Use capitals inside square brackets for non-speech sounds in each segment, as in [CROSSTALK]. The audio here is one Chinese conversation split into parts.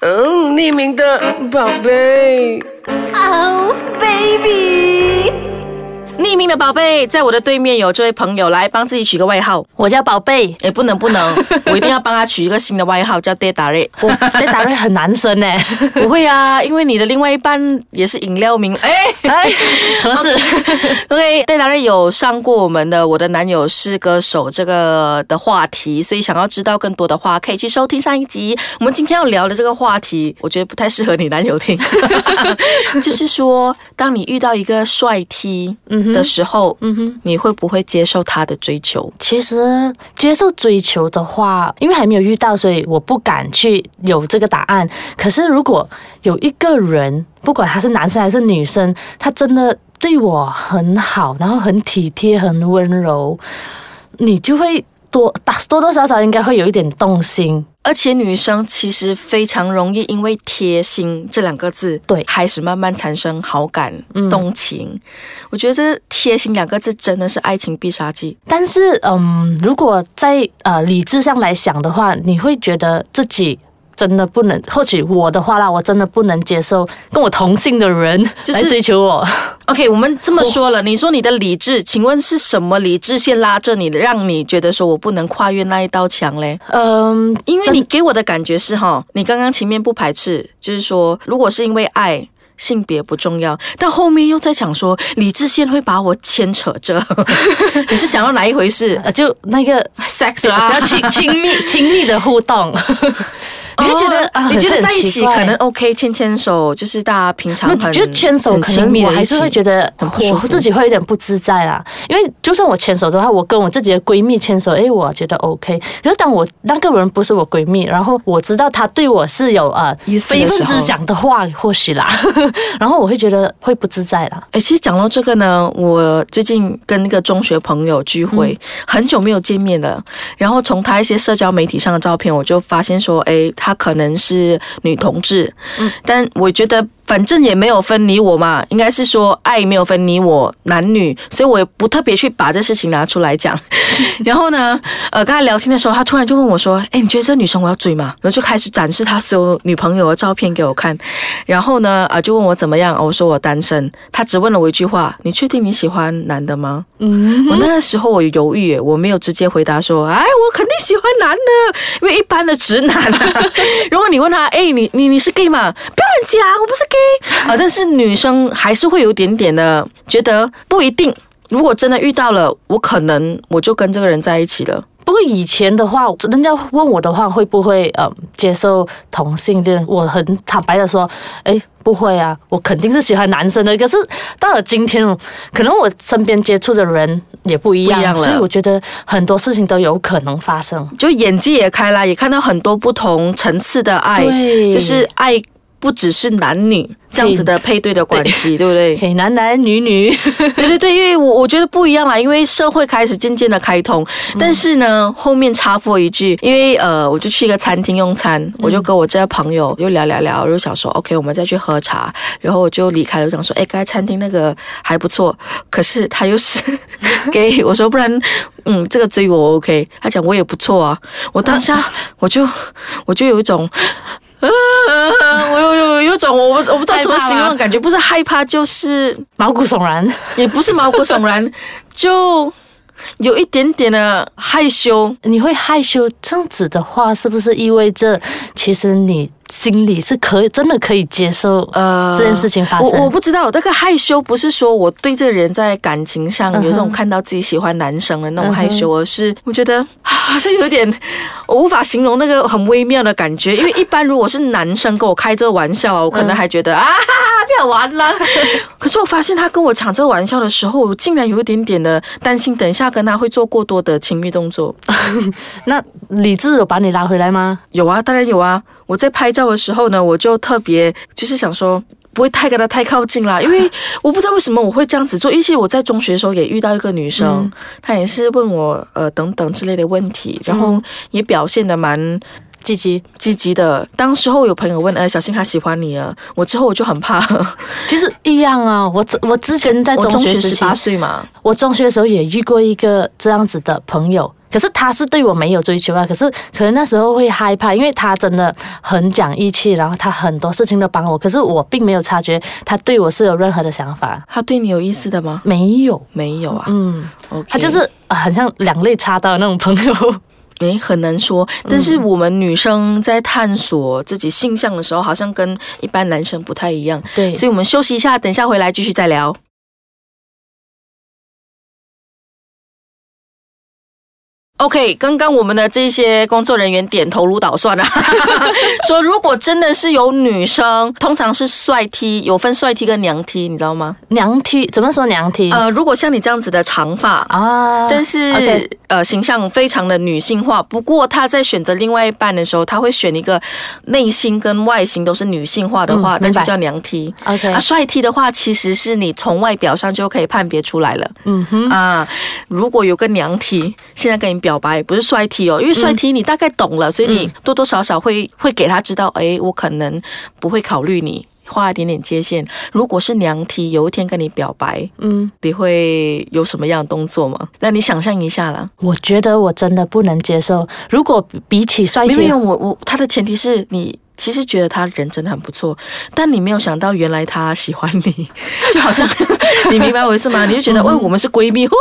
嗯，匿名的宝贝。Oh baby，匿名的宝贝，在我的对面有这位朋友，来帮自己取个外号。我叫宝贝，哎，不能不能，[LAUGHS] 我一定要帮他取一个新的外号，叫 d a r 我对达瑞很男生呢。[LAUGHS] 不会啊，因为你的另外一半也是饮料名。[LAUGHS] 哎哎，什么事？，OK，戴达瑞有上过我们的《我的男友是歌手》这个的话题，所以想要知道更多的话，可以去收听上一集。我们今天要聊的这个话题，我觉得不太适合你男友听，就是说，当你遇到一个帅 T 的时候，嗯哼，你会不会接受他的追求？其实接受追求的话，因为还没有遇到，所以我不敢去有这个答案。可是如果有一个人，不管他是男生还是女生，他真的对我很好，然后很体贴、很温柔，你就会多多多少少应该会有一点动心。而且女生其实非常容易因为贴心这两个字，对开始慢慢产生好感、动情。我觉得这贴心两个字真的是爱情必杀技。但是，嗯，如果在呃理智上来想的话，你会觉得自己真的不能，或许我的话啦，我真的不能接受跟我同性的人就是来追求我。OK，我们这么说了，你说你的理智，请问是什么理智线拉着你，让你觉得说我不能跨越那一道墙嘞？嗯，因为你给我的感觉是哈，你刚刚前面不排斥，就是说如果是因为爱。性别不重要，但后面又在讲说理智线会把我牵扯着，[LAUGHS] 你是想要哪一回事呃，就那个？[LAUGHS] sex 比啦较，亲亲密亲密的互动，你会觉得哦啊，你觉得在一起可能 OK，牵牵手就是大家平常就牵手，很可能我还是会觉得我自己会有点不自在啦。因为就算我牵手的话，我跟我自己的闺蜜牵手，诶，我觉得 OK。然后当我那个人不是我闺蜜，然后我知道她对我是有呃意思的非分之想的话，或许啦，[LAUGHS] 然后我会觉得会不自在啦。哎，其实讲到这个呢，我最近跟那个中学朋友聚会，很久没有见面了。然后从他一些社交媒体上的照片，我就发现说，哎，他可能是女同志。嗯，但我觉得。反正也没有分你我嘛，应该是说爱没有分你我男女，所以我也不特别去把这事情拿出来讲。[LAUGHS] 然后呢，呃，跟他聊天的时候，他突然就问我说：“哎，你觉得这女生我要追吗？”然后就开始展示他所有女朋友的照片给我看。然后呢，啊、就问我怎么样，我说我单身。他只问了我一句话：“你确定你喜欢男的吗？”嗯，我那个时候我犹豫，我没有直接回答说：“哎，我肯定喜欢男的，因为一般的直男啊，[LAUGHS] 如果你问他，哎，你你你是 gay 吗？不要乱讲，我不是 gay 啊。[LAUGHS] 但是女生还是会有一点点的觉得不一定。如果真的遇到了，我可能我就跟这个人在一起了。不过以前的话，人家问我的话，会不会呃接受同性恋？我很坦白的说，哎，不会啊，我肯定是喜欢男生的。可是到了今天，可能我身边接触的人也不一样，一样了所以我觉得很多事情都有可能发生。就眼界也开啦，也看到很多不同层次的爱，就是爱不只是男女这样子的配对的关系，对不对？可以男男女女，对对对，因为我我觉得不一样啦，因为社会开始渐渐的开通，但是呢，后面插播一句，因为呃，我就去一个餐厅用餐，我就跟我这个朋友就聊聊聊，我就想说，OK，我们再去喝茶，然后我就离开了，我想说，哎，刚才餐厅那个还不错，可是他又是 [LAUGHS] 给我说，不然，嗯，这个追我 OK，他讲我也不错啊，我当下我就我就有一种。[LAUGHS] 啊！我有有有种我不我不知道怎么形容的感觉，不是害怕就是毛骨悚然。也不是毛骨悚然，[LAUGHS] 就有一点点的害羞。你会害羞，这样子的话，是不是意味着其实你心里是可以真的可以接受呃这件事情发生？我我不知道，那个害羞不是说我对这个人在感情上有这种看到自己喜欢男生的那种害羞，而是我觉得啊好像有一点，我无法形容那个很微妙的感觉。因为一般如果是男生跟我开这个玩笑啊，我可能还觉得、啊不要玩了。[LAUGHS] 可是我发现他跟我抢这个玩笑的时候，我竟然有一点点的担心，等一下跟他会做过多的亲密动作。[LAUGHS] 那理智有把你拉回来吗？有啊，当然有啊。我在拍照的时候呢，我就特别就是想说。不会太跟他太靠近啦，[LAUGHS] 因为我不知道为什么我会这样子做。而且我在中学的时候也遇到一个女生，嗯她也是问我呃等等之类的问题，然后嗯也表现的蛮积极，积极的。当时候有朋友问，呃，小新他喜欢你啊，我之后我就很怕。其实一样啊。我之我之前在中学十八，岁嘛，我中学的时候也遇过一个这样子的朋友，可是他是对我没有追求啊，可是可能那时候会害怕，因为他真的很讲义气，然后他很多事情都帮我，可是我并没有察觉他对我是有任何的想法，他对你有意思的吗？没有，没有啊。嗯他就是啊很像两肋插刀的那种朋友。诶，很难说。但是我们女生在探索自己性向的时候，好像跟一般男生不太一样。对，所以我们休息一下，等一下回来继续再聊。OK，刚刚我们的这些工作人员点头如捣蒜啊，[LAUGHS] 说如果真的是有女生，通常是帅 T，有分帅 T 跟娘 T，你知道吗？娘 T 怎么说娘 T？？呃，如果像你这样子的长发，啊，但是呃形象非常的女性化。不过他在选择另外一半的时候，他会选一个内心跟外形都是女性化的话，嗯那就叫娘 T。OK，啊，帅 T 的话，其实是你从外表上就可以判别出来了。嗯哼，啊，如果有个娘 T 现在跟你表白，不是帅 T 哦，因为帅 T 你大概懂了，所以你多多少少会会给他知道，哎，我可能不会考虑你。画一点点界限。如果是娘 T 有一天跟你表白，嗯，你会有什么样的动作吗？那你想象一下啦。我觉得我真的不能接受。如果比起帅没有没有，我我他的前提是你其实觉得他人真的很不错，但你没有想到原来他喜欢你，[LAUGHS] 就好像 [LAUGHS] 你明白我意思吗？你就觉得，喂、我们是闺蜜，呼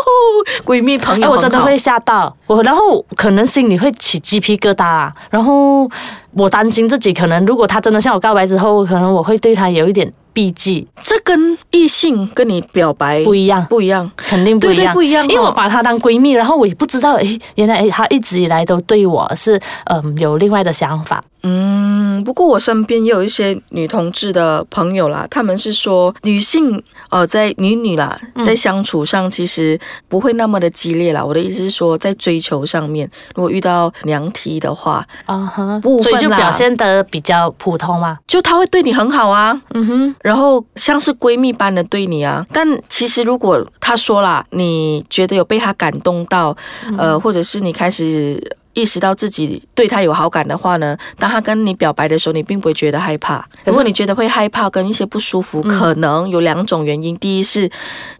呼闺蜜朋友，很好我真的会吓到我，然后可能心里会起鸡皮疙瘩啦。然后我担心自己可能，如果他真的向我告白之后，可能我会对他有一点避忌，这跟异性跟你表白不一样。不一样。肯定不一样，对对不一样哦因为我把她当闺蜜，然后我也不知道，诶，原来诶，她一直以来都对我是嗯有另外的想法，嗯，不过我身边也有一些女同志的朋友啦，他们是说女性呃在女女啦，嗯。在相处上其实不会那么的激烈啦。我的意思是说，在追求上面，如果遇到娘梯的话，啊哈，部分所以就表现得比较普通嘛，就她会对你很好啊，嗯哼，然后像是闺蜜般的对你啊。但其实如果他说了，你觉得有被他感动到，嗯呃，或者是你开始。意识到自己对他有好感的话呢，当他跟你表白的时候，你并不会觉得害怕。如果你觉得会害怕跟一些不舒服，可能有两种原因：第一是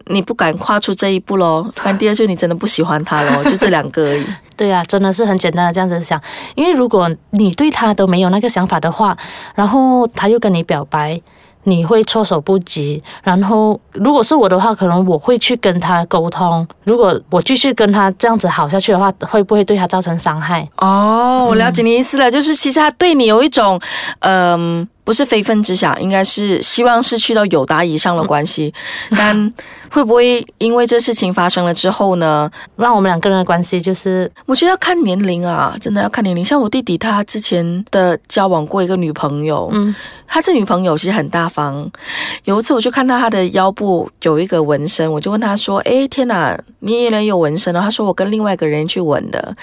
你不敢跨出这一步喽；但第二就是你真的不喜欢他喽，[LAUGHS] 就这两个而已。对啊，真的是很简单的这样子想，因为如果你对他都没有那个想法的话，然后他又跟你表白。你会措手不及，然后如果是我的话，可能我会去跟他沟通。如果我继续跟他这样子好下去的话，会不会对他造成伤害？哦，我了解你意思了，就是其实他对你有一种，嗯、不是非分之想，应该是希望是去到友达以上的关系，但会不会因为这事情发生了之后呢？让我们两个人的关系就是我觉得要看年龄啊，真的要看年龄。像我弟弟，他之前的交往过一个女朋友，嗯他这女朋友其实很大方。有一次我就看到他的腰部有一个纹身，我就问他说：“诶，天哪，你也能有纹身哦？”他说：“我跟另外一个人去纹的。”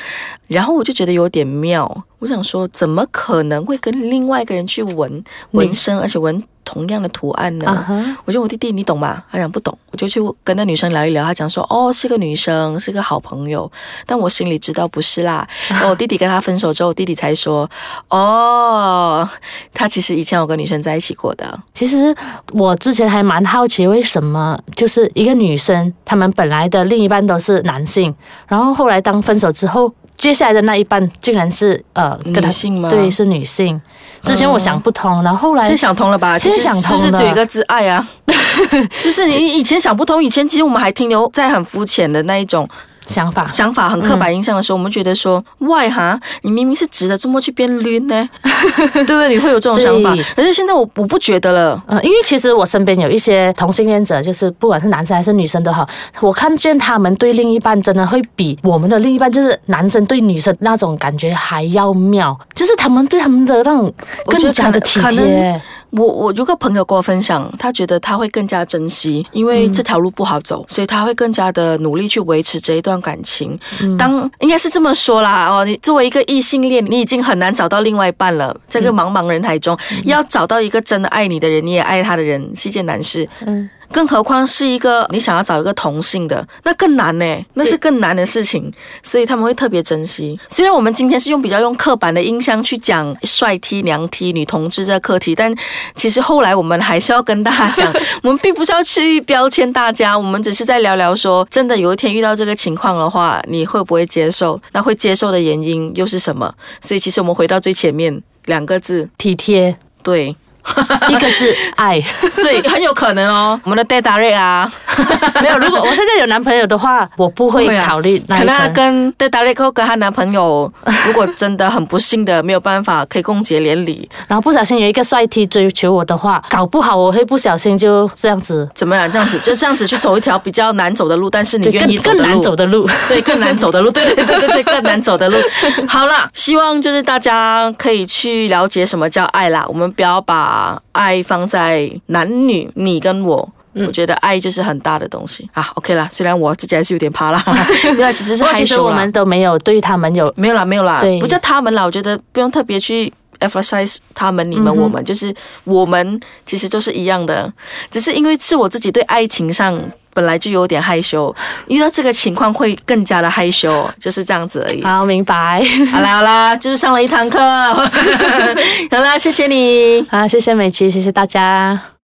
然后我就觉得有点妙，我想说，怎么可能会跟另外一个人去纹纹身，而且纹同样的图案呢？我就问我弟弟，你懂吗？他讲不懂，我就去跟那女生聊一聊。他讲说，哦，是个女生，是个好朋友，但我心里知道不是啦。[LAUGHS] 然后我弟弟跟他分手之后，我弟弟才说，哦，他其实以前有跟女生在一起过的。其实我之前还蛮好奇，为什么就是一个女生，她们本来的另一半都是男性，然后后来当分手之后，接下来的那一半竟然是呃女性吗对，是女性。之前我想不通，然后后来现在想通了吧？其实想通了就是只有一个字爱啊。[LAUGHS] [LAUGHS] 就是你以前想不通，以前其实我们还停留在很肤浅的那一种想法想法、很刻板印象的时候，我们觉得说，why 哈，你明明是直的，怎么去变晕呢？[LAUGHS] 对不对？你会有这种想法对。可是现在我我不觉得了。嗯，因为其实我身边有一些同性恋者，就是不管是男生还是女生都好，我看见他们对另一半真的会比我们的另一半，就是男生对女生那种感觉还要妙，就是他们对他们的那种更加的体贴。我我有个朋友跟我分享，他觉得他会更加珍惜，因为这条路不好走，所以他会更加的努力去维持这一段感情。当应该是这么说啦，哦，你作为一个异性恋，你已经很难找到另外一半了，这个茫茫人海中，要找到一个真的爱你的人，你也爱他的人，是一件难事。嗯，更何况是一个你想要找一个同性的，那更难呢，那是更难的事情，所以他们会特别珍惜。虽然我们今天是用比较用刻板的印象去讲帅 T、娘 T、女同志这个课题，但其实后来我们还是要跟大家讲，[LAUGHS] 我们并不是要去标签大家，我们只是在聊聊说，真的有一天遇到这个情况的话，你会不会接受？那会接受的原因又是什么？所以其实我们回到最前面两个字，体贴，对。[LAUGHS] 一个字爱，[LAUGHS] 所以很有可能哦，我们的 d a d a 瑞啊，[LAUGHS] 没有。如果我现在有男朋友的话，我不会考虑那 [LAUGHS] 可能她。跟 a d a 瑞跟她男朋友，如果真的很不幸的没有办法可以共结连理，然后不小心有一个帅 T 追求我的话，搞不好我会不小心就这样子，怎么样？这样子就 [LAUGHS] 这样子去走一条比较难走的路，但是你对，愿意更更难走的路，走的路。对，更难走的路，对对对对对，更难走的路。好啦，希望就是大家可以去了解什么叫爱啦，我们不要把爱放在男女，你跟我。我觉得爱就是很大的东西啊。OK 啦，虽然我自己还是有点怕啦，[LAUGHS] 因为其实是不过其实害羞。我们都没有对他们有没有啦，没有啦，对不叫他们啦，我觉得不用特别去 emphasize 他们、你们、嗯我们，就是我们其实都是一样的，只是因为是我自己对爱情上本来就有点害羞，[LAUGHS] 遇到这个情况会更加的害羞，就是这样子而已。好明白。好啦 [LAUGHS] 好啦，就是上了一堂课，好啦，谢谢你。好，谢谢美琪，谢谢大家。